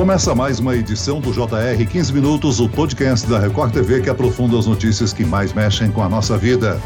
Começa mais uma edição do JR 15 Minutos, o podcast da Record TV que aprofunda as notícias que mais mexem com a nossa vida.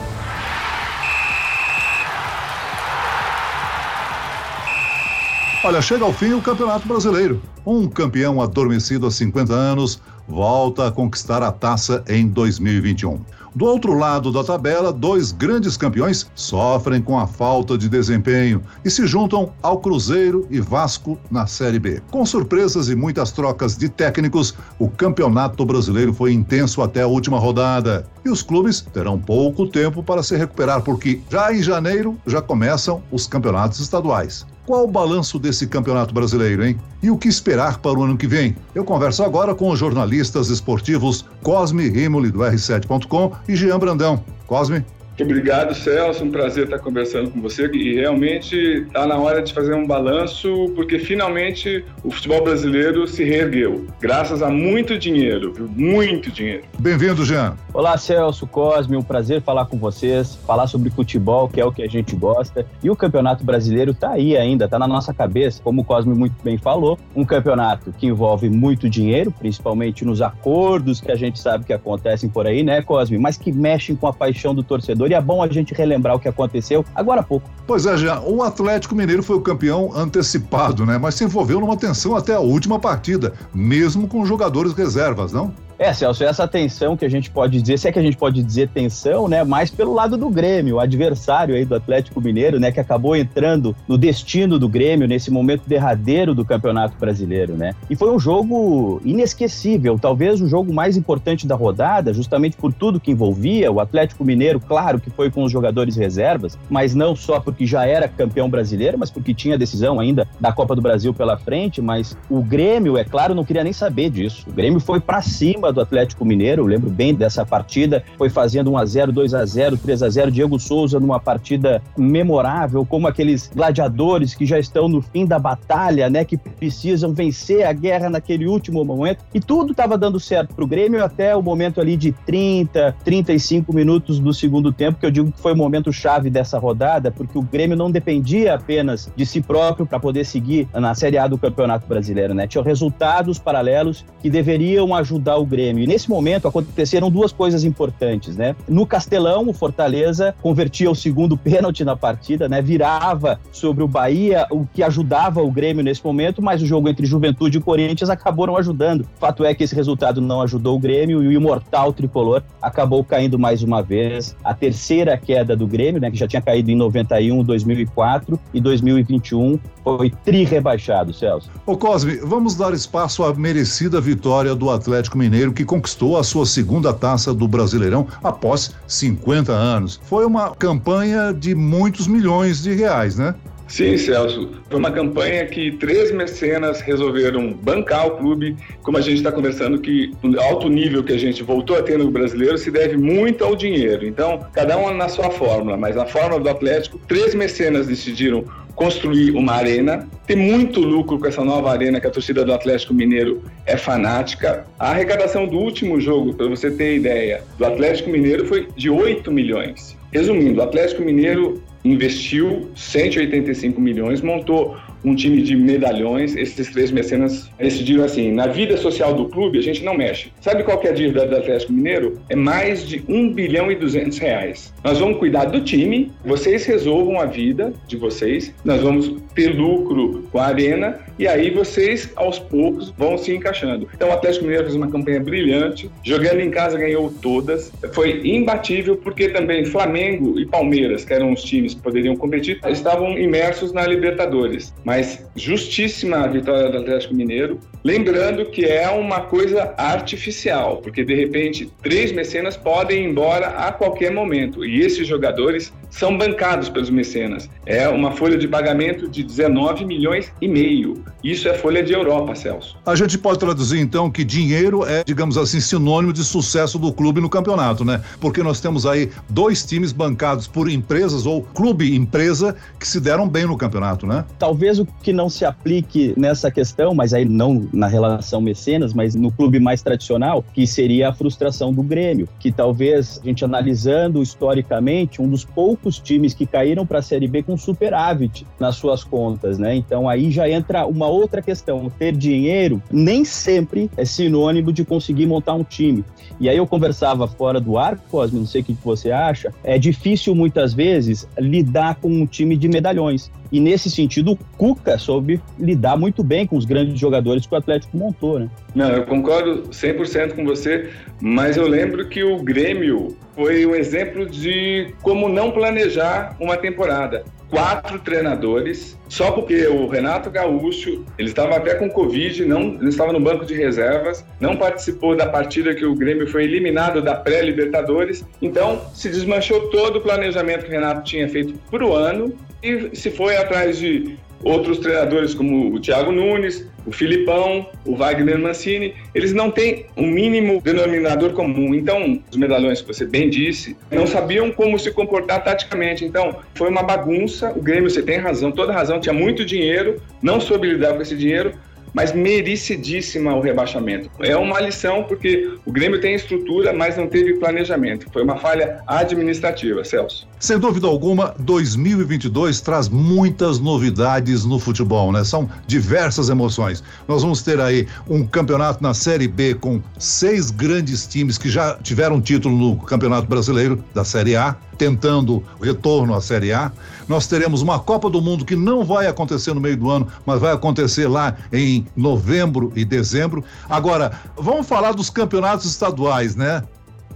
Olha, chega ao fim o Campeonato Brasileiro. Um campeão adormecido há 50 anos volta a conquistar a taça em 2021. Do outro lado da tabela, dois grandes campeões sofrem com a falta de desempenho e se juntam ao Cruzeiro e Vasco na Série B. Com surpresas e muitas trocas de técnicos, o Campeonato Brasileiro foi intenso até a última rodada. E os clubes terão pouco tempo para se recuperar, porque já em janeiro já começam os campeonatos estaduais. Qual o balanço desse campeonato brasileiro, hein? E o que esperar para o ano que vem? Eu converso agora com os jornalistas esportivos Cosme Rimoli, do R7.com, e Jean Brandão. Cosme. Obrigado, Celso. Um prazer estar conversando com você. E realmente está na hora de fazer um balanço, porque finalmente o futebol brasileiro se reergueu, graças a muito dinheiro, muito dinheiro. Bem-vindo, Jean. Olá, Celso Cosme. Um prazer falar com vocês, falar sobre futebol, que é o que a gente gosta. E o Campeonato Brasileiro está aí ainda, está na nossa cabeça, como o Cosme muito bem falou. Um campeonato que envolve muito dinheiro, principalmente nos acordos que a gente sabe que acontecem por aí, né, Cosme? Mas que mexem com a paixão do torcedor torcedor. E é bom a gente relembrar o que aconteceu agora há pouco. Pois é, já. O Atlético Mineiro foi o campeão antecipado, né? Mas se envolveu numa tensão até a última partida, mesmo com jogadores reservas, não? É, Celso, essa tensão que a gente pode dizer, se é que a gente pode dizer tensão, né, mais pelo lado do Grêmio, o adversário aí do Atlético Mineiro, né, que acabou entrando no destino do Grêmio nesse momento derradeiro do Campeonato Brasileiro, né? E foi um jogo inesquecível, talvez o jogo mais importante da rodada, justamente por tudo que envolvia o Atlético Mineiro, claro que foi com os jogadores reservas, mas não só porque já era campeão brasileiro, mas porque tinha decisão ainda da Copa do Brasil pela frente, mas o Grêmio, é claro, não queria nem saber disso. O Grêmio foi para cima cima do Atlético Mineiro, eu lembro bem dessa partida, foi fazendo 1 a 0 2 a 0 3 a 0 Diego Souza numa partida memorável, como aqueles gladiadores que já estão no fim da batalha, né, que precisam vencer a guerra naquele último momento, e tudo estava dando certo para o Grêmio até o momento ali de 30, 35 minutos do segundo tempo, que eu digo que foi o momento chave dessa rodada, porque o Grêmio não dependia apenas de si próprio para poder seguir na Série A do Campeonato Brasileiro, né? Tinha resultados paralelos que deveriam ajudar o Grêmio. E nesse momento aconteceram duas coisas importantes, né? No Castelão, o Fortaleza convertia o segundo pênalti na partida, né? Virava sobre o Bahia, o que ajudava o Grêmio nesse momento, mas o jogo entre Juventude e Corinthians acabou não ajudando. Fato é que esse resultado não ajudou o Grêmio e o imortal tricolor acabou caindo mais uma vez. A terceira queda do Grêmio, né, que já tinha caído em 91, 2004 e 2021, foi tri-rebaixado, Celso. Ô Cosme, vamos dar espaço à merecida vitória do Atlético Mineiro Mineiro, que conquistou a sua segunda taça do Brasileirão após 50 anos. Foi uma campanha de muitos milhões de reais, né? Sim, Celso. Foi uma campanha que três mecenas resolveram bancar o clube, como a gente está conversando, que o alto nível que a gente voltou a ter no brasileiro se deve muito ao dinheiro. Então, cada um na sua fórmula, mas na fórmula do Atlético, três mecenas decidiram construir uma arena, ter muito lucro com essa nova arena que a torcida do Atlético Mineiro é fanática. A arrecadação do último jogo, para você ter ideia, do Atlético Mineiro foi de 8 milhões. Resumindo, o Atlético Mineiro investiu 185 milhões, montou um time de medalhões. Esses três mecenas decidiram assim: na vida social do clube a gente não mexe. Sabe qual é a dívida do Atlético Mineiro? É mais de 1 bilhão e 200 reais. Nós vamos cuidar do time, vocês resolvam a vida de vocês, nós vamos ter lucro com a arena e aí vocês aos poucos vão se encaixando. Então o Atlético Mineiro fez uma campanha brilhante, jogando em casa ganhou todas, foi imbatível porque também Flamengo e Palmeiras, que eram os times que poderiam competir, estavam imersos na Libertadores. Mas mas justíssima a vitória do Atlético Mineiro. Lembrando que é uma coisa artificial, porque de repente três mecenas podem ir embora a qualquer momento e esses jogadores são bancados pelos mecenas. É uma folha de pagamento de 19 milhões e meio. Isso é folha de Europa, Celso. A gente pode traduzir então que dinheiro é, digamos assim, sinônimo de sucesso do clube no campeonato, né? Porque nós temos aí dois times bancados por empresas ou clube empresa que se deram bem no campeonato, né? Talvez o Que não se aplique nessa questão, mas aí não na relação mecenas, mas no clube mais tradicional, que seria a frustração do Grêmio, que talvez a gente analisando historicamente, um dos poucos times que caíram para a Série B com superávit nas suas contas, né? Então aí já entra uma outra questão, ter dinheiro nem sempre é sinônimo de conseguir montar um time. E aí eu conversava fora do ar, Cosme, não sei o que você acha, é difícil muitas vezes lidar com um time de medalhões. E nesse sentido, o Cuca soube lidar muito bem com os grandes jogadores que o Atlético montou, né? Não, eu concordo 100% com você, mas eu lembro que o Grêmio foi um exemplo de como não planejar uma temporada. Quatro treinadores, só porque o Renato Gaúcho, ele estava até com Covid, não, não estava no banco de reservas, não participou da partida que o Grêmio foi eliminado da pré-Libertadores, então se desmanchou todo o planejamento que o Renato tinha feito para o ano e se foi atrás de outros treinadores como o Thiago Nunes, o Filipão, o Wagner Mancini, eles não têm um mínimo denominador comum. Então, os medalhões que você bem disse, não sabiam como se comportar taticamente. Então, foi uma bagunça. O Grêmio, você tem razão, toda razão, tinha muito dinheiro, não soube lidar com esse dinheiro, mas merecidíssima o rebaixamento. É uma lição porque o Grêmio tem estrutura, mas não teve planejamento. Foi uma falha administrativa, Celso. Sem dúvida alguma, 2022 traz muitas novidades no futebol, né? São diversas emoções. Nós vamos ter aí um campeonato na Série B com seis grandes times que já tiveram título no Campeonato Brasileiro da Série A, tentando retorno à Série A. Nós teremos uma Copa do Mundo que não vai acontecer no meio do ano, mas vai acontecer lá em novembro e dezembro. Agora, vamos falar dos campeonatos estaduais, né?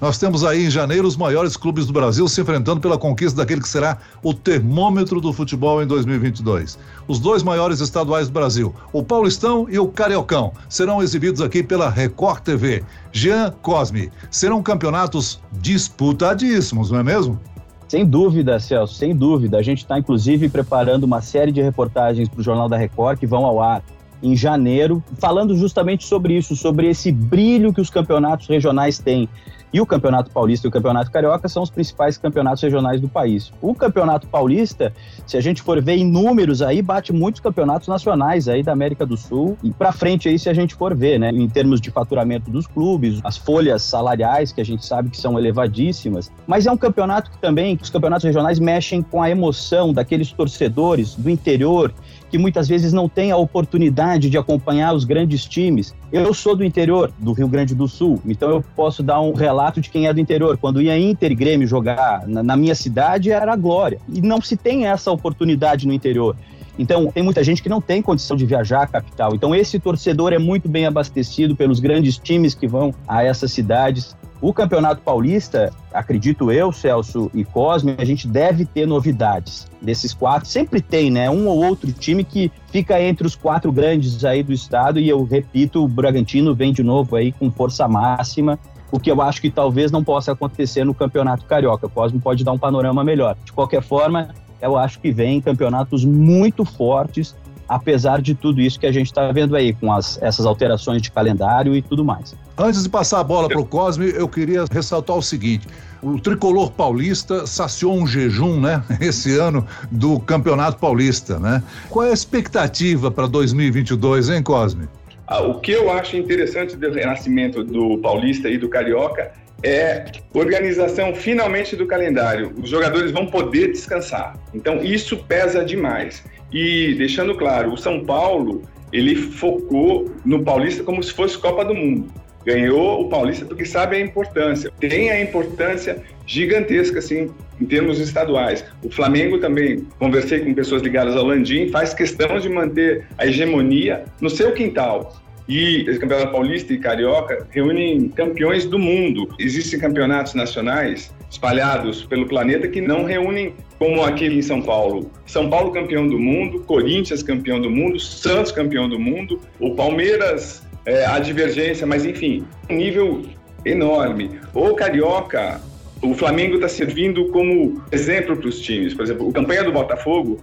Nós temos aí em janeiro os maiores clubes do Brasil se enfrentando pela conquista daquele que será o termômetro do futebol em 2022. Os dois maiores estaduais do Brasil, o Paulistão e o Cariocão, serão exibidos aqui pela Record TV. Jean Cosme, serão campeonatos disputadíssimos, não é mesmo? Sem dúvida, Celso, sem dúvida. A gente está, inclusive, preparando uma série de reportagens para o Jornal da Record que vão ao ar em janeiro, falando justamente sobre isso, sobre esse brilho que os campeonatos regionais têm. E o Campeonato Paulista e o Campeonato Carioca são os principais campeonatos regionais do país. O Campeonato Paulista, se a gente for ver em números aí, bate muitos campeonatos nacionais aí da América do Sul e para frente aí se a gente for ver, né, em termos de faturamento dos clubes, as folhas salariais que a gente sabe que são elevadíssimas, mas é um campeonato que também os campeonatos regionais mexem com a emoção daqueles torcedores do interior que muitas vezes não têm a oportunidade de acompanhar os grandes times. Eu sou do interior, do Rio Grande do Sul, então eu posso dar um relato de quem é do interior. Quando ia Inter e Grêmio jogar na, na minha cidade, era glória. E não se tem essa oportunidade no interior. Então, tem muita gente que não tem condição de viajar à capital. Então, esse torcedor é muito bem abastecido pelos grandes times que vão a essas cidades. O Campeonato Paulista, acredito eu, Celso e Cosme, a gente deve ter novidades desses quatro. Sempre tem, né? Um ou outro time que fica entre os quatro grandes aí do estado. E eu repito, o Bragantino vem de novo aí com força máxima. O que eu acho que talvez não possa acontecer no Campeonato Carioca. O Cosme pode dar um panorama melhor. De qualquer forma, eu acho que vem campeonatos muito fortes apesar de tudo isso que a gente está vendo aí, com as, essas alterações de calendário e tudo mais. Antes de passar a bola para o Cosme, eu queria ressaltar o seguinte: o tricolor paulista saciou um jejum, né, esse ano do Campeonato Paulista, né? Qual é a expectativa para 2022, hein, Cosme? Ah, o que eu acho interessante do renascimento do Paulista e do Carioca é organização finalmente do calendário. Os jogadores vão poder descansar. Então isso pesa demais. E deixando claro, o São Paulo ele focou no Paulista como se fosse Copa do Mundo. Ganhou o Paulista porque sabe a importância. Tem a importância gigantesca, assim, em termos estaduais. O Flamengo também, conversei com pessoas ligadas ao Landim, faz questão de manter a hegemonia no seu quintal. E esse campeonato paulista e carioca reúnem campeões do mundo. Existem campeonatos nacionais espalhados pelo planeta que não reúnem como aquele em São Paulo. São Paulo campeão do mundo, Corinthians campeão do mundo, Santos campeão do mundo, o Palmeiras é, a divergência, mas enfim, um nível enorme. O Carioca, o Flamengo está servindo como exemplo para os times. Por exemplo, a campanha do Botafogo,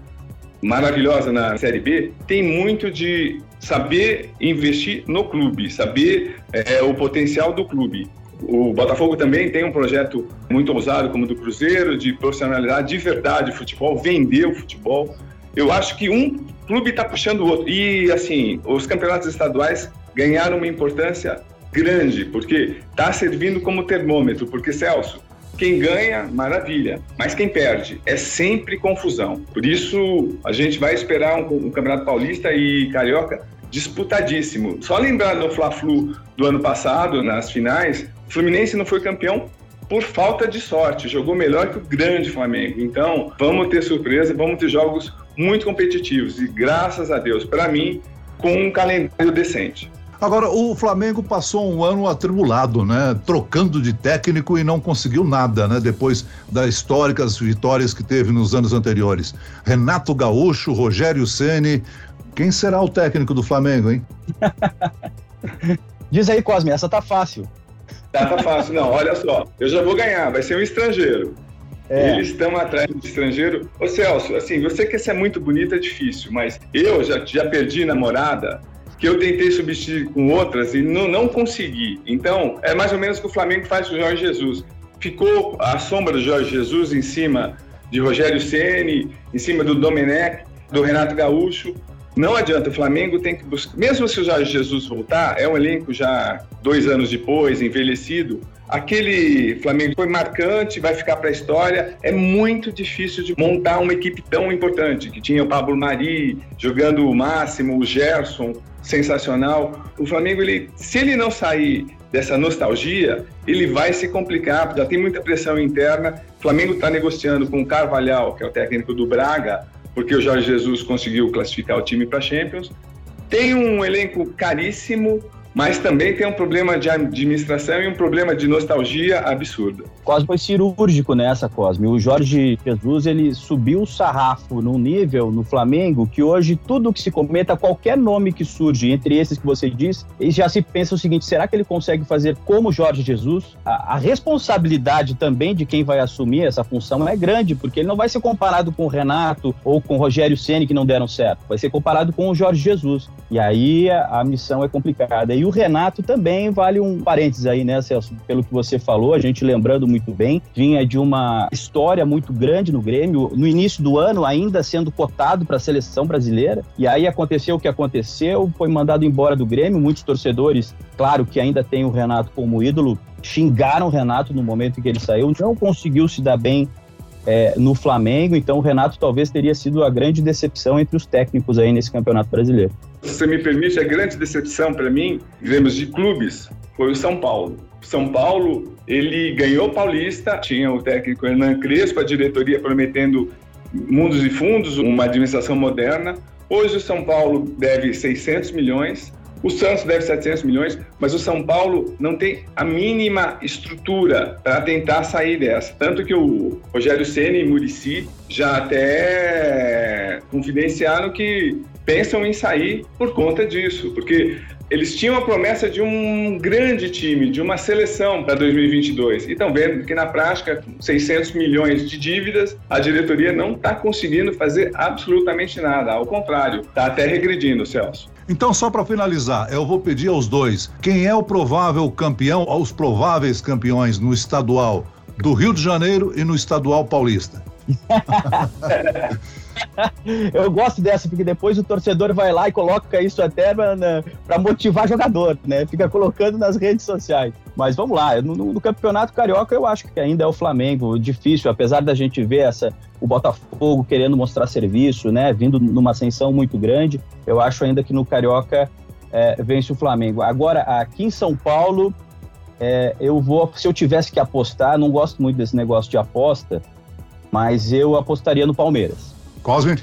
maravilhosa na Série B, tem muito de saber investir no clube, saber é, o potencial do clube. O Botafogo também tem um projeto muito ousado, como o do Cruzeiro, de profissionalidade de verdade, futebol, vender o futebol. Eu acho que um clube está puxando o outro. E, assim, os campeonatos estaduais ganharam uma importância grande, porque está servindo como termômetro. Porque, Celso, quem ganha, maravilha. Mas quem perde é sempre confusão. Por isso, a gente vai esperar um, um Campeonato Paulista e Carioca disputadíssimo. Só lembrar do Fla-Flu do ano passado, nas finais, o Fluminense não foi campeão por falta de sorte, jogou melhor que o grande Flamengo. Então, vamos ter surpresa, vamos ter jogos muito competitivos e graças a Deus, para mim, com um calendário decente. Agora, o Flamengo passou um ano atribulado, né? Trocando de técnico e não conseguiu nada, né? Depois das históricas vitórias que teve nos anos anteriores. Renato Gaúcho, Rogério Ceni, quem será o técnico do Flamengo, hein? Diz aí, Cosme, essa tá fácil. Tá, tá fácil. Não, olha só, eu já vou ganhar, vai ser um estrangeiro. É. Eles estão atrás de estrangeiro. Ô Celso, assim, você quer ser muito bonita é difícil, mas eu já, já perdi namorada que eu tentei substituir com outras e não, não consegui. Então, é mais ou menos o que o Flamengo faz com o Jorge Jesus. Ficou a sombra do Jorge Jesus em cima de Rogério Ceni, em cima do Domenech, do Renato Gaúcho. Não adianta, o Flamengo tem que buscar. Mesmo se o Jorge Jesus voltar, é um elenco já dois anos depois, envelhecido. Aquele Flamengo foi marcante, vai ficar para a história. É muito difícil de montar uma equipe tão importante, que tinha o Pablo Mari jogando o máximo, o Gerson, sensacional. O Flamengo, ele, se ele não sair dessa nostalgia, ele vai se complicar, já tem muita pressão interna. O Flamengo está negociando com o Carvalhal, que é o técnico do Braga, porque o Jorge Jesus conseguiu classificar o time para Champions. Tem um elenco caríssimo, mas também tem um problema de administração e um problema de nostalgia absurda. Cosme foi cirúrgico nessa, Cosme. O Jorge Jesus, ele subiu o sarrafo num nível no Flamengo que hoje tudo que se cometa, qualquer nome que surge entre esses que você diz, já se pensa o seguinte, será que ele consegue fazer como Jorge Jesus? A, a responsabilidade também de quem vai assumir essa função é grande, porque ele não vai ser comparado com o Renato ou com o Rogério Ceni que não deram certo, vai ser comparado com o Jorge Jesus. E aí a, a missão é complicada. E o Renato também vale um parênteses aí, né, Celso? Pelo que você falou, a gente lembrando muito bem, vinha de uma história muito grande no Grêmio, no início do ano ainda sendo cotado para a seleção brasileira, e aí aconteceu o que aconteceu, foi mandado embora do Grêmio, muitos torcedores, claro que ainda tem o Renato como ídolo, xingaram o Renato no momento em que ele saiu, não conseguiu se dar bem é, no Flamengo, então o Renato talvez teria sido a grande decepção entre os técnicos aí nesse Campeonato Brasileiro. Se você me permite, a grande decepção para mim, em termos de clubes, foi o São Paulo. São Paulo, ele ganhou Paulista, tinha o técnico Hernan Crespo, a diretoria prometendo mundos e fundos, uma administração moderna. Hoje o São Paulo deve 600 milhões, o Santos deve 700 milhões, mas o São Paulo não tem a mínima estrutura para tentar sair dessa. Tanto que o Rogério Ceni e Murici já até confidenciaram que pensam em sair por conta disso, porque eles tinham a promessa de um grande time, de uma seleção para 2022. E estão vendo que, na prática, 600 milhões de dívidas, a diretoria não está conseguindo fazer absolutamente nada. Ao contrário, está até regredindo, Celso. Então, só para finalizar, eu vou pedir aos dois: quem é o provável campeão, aos prováveis campeões no estadual do Rio de Janeiro e no estadual paulista? Eu gosto dessa, porque depois o torcedor vai lá e coloca isso até para motivar jogador, né? Fica colocando nas redes sociais. Mas vamos lá, no, no, Campeonato Carioca eu acho que ainda é o Flamengo difícil, apesar da gente ver essa, o Botafogo querendo mostrar serviço, né? Vindo numa ascensão muito grande, eu acho ainda que no Carioca é, vence o Flamengo. Agora, aqui em São Paulo, é, eu vou, se eu tivesse que apostar, não gosto muito desse negócio de aposta, mas eu apostaria no Palmeiras. Cosme?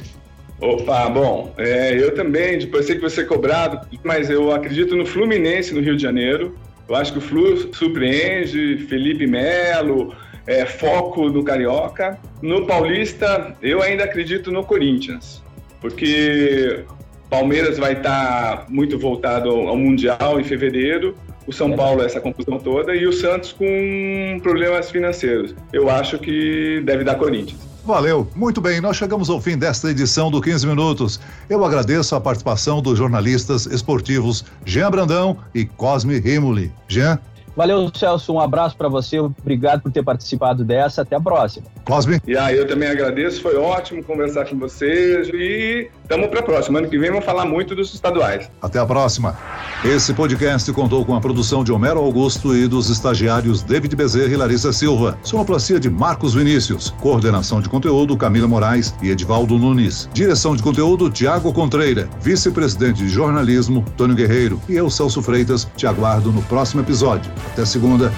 Opa, bom, é, eu também, depois sei que você cobrado, mas eu acredito no Fluminense no Rio de Janeiro. Eu acho que o Flu surpreende, Felipe Melo, é, foco no Carioca. No Paulista, eu ainda acredito no Corinthians, porque Palmeiras vai estar muito voltado ao Mundial em fevereiro, o São Paulo essa confusão toda e o Santos com problemas financeiros. Eu acho que deve dar Corinthians. Valeu, muito bem, nós chegamos ao fim desta edição do 15 Minutos. Eu agradeço a participação dos jornalistas esportivos Jean Brandão e Cosme Rimoli. Jean? Valeu, Celso, um abraço para você, obrigado por ter participado dessa, até a próxima. Cosme? E aí, eu também agradeço, foi ótimo conversar com vocês e Tamo para a próxima. Ano que vem vamos falar muito dos estaduais. Até a próxima. Esse podcast contou com a produção de Homero Augusto e dos estagiários David Bezerra e Larissa Silva. Sonoplastia de Marcos Vinícius. Coordenação de conteúdo Camila Moraes e Edvaldo Nunes. Direção de conteúdo Tiago Contreira. Vice-presidente de jornalismo Tônio Guerreiro. E eu, Celso Freitas, te aguardo no próximo episódio. Até segunda.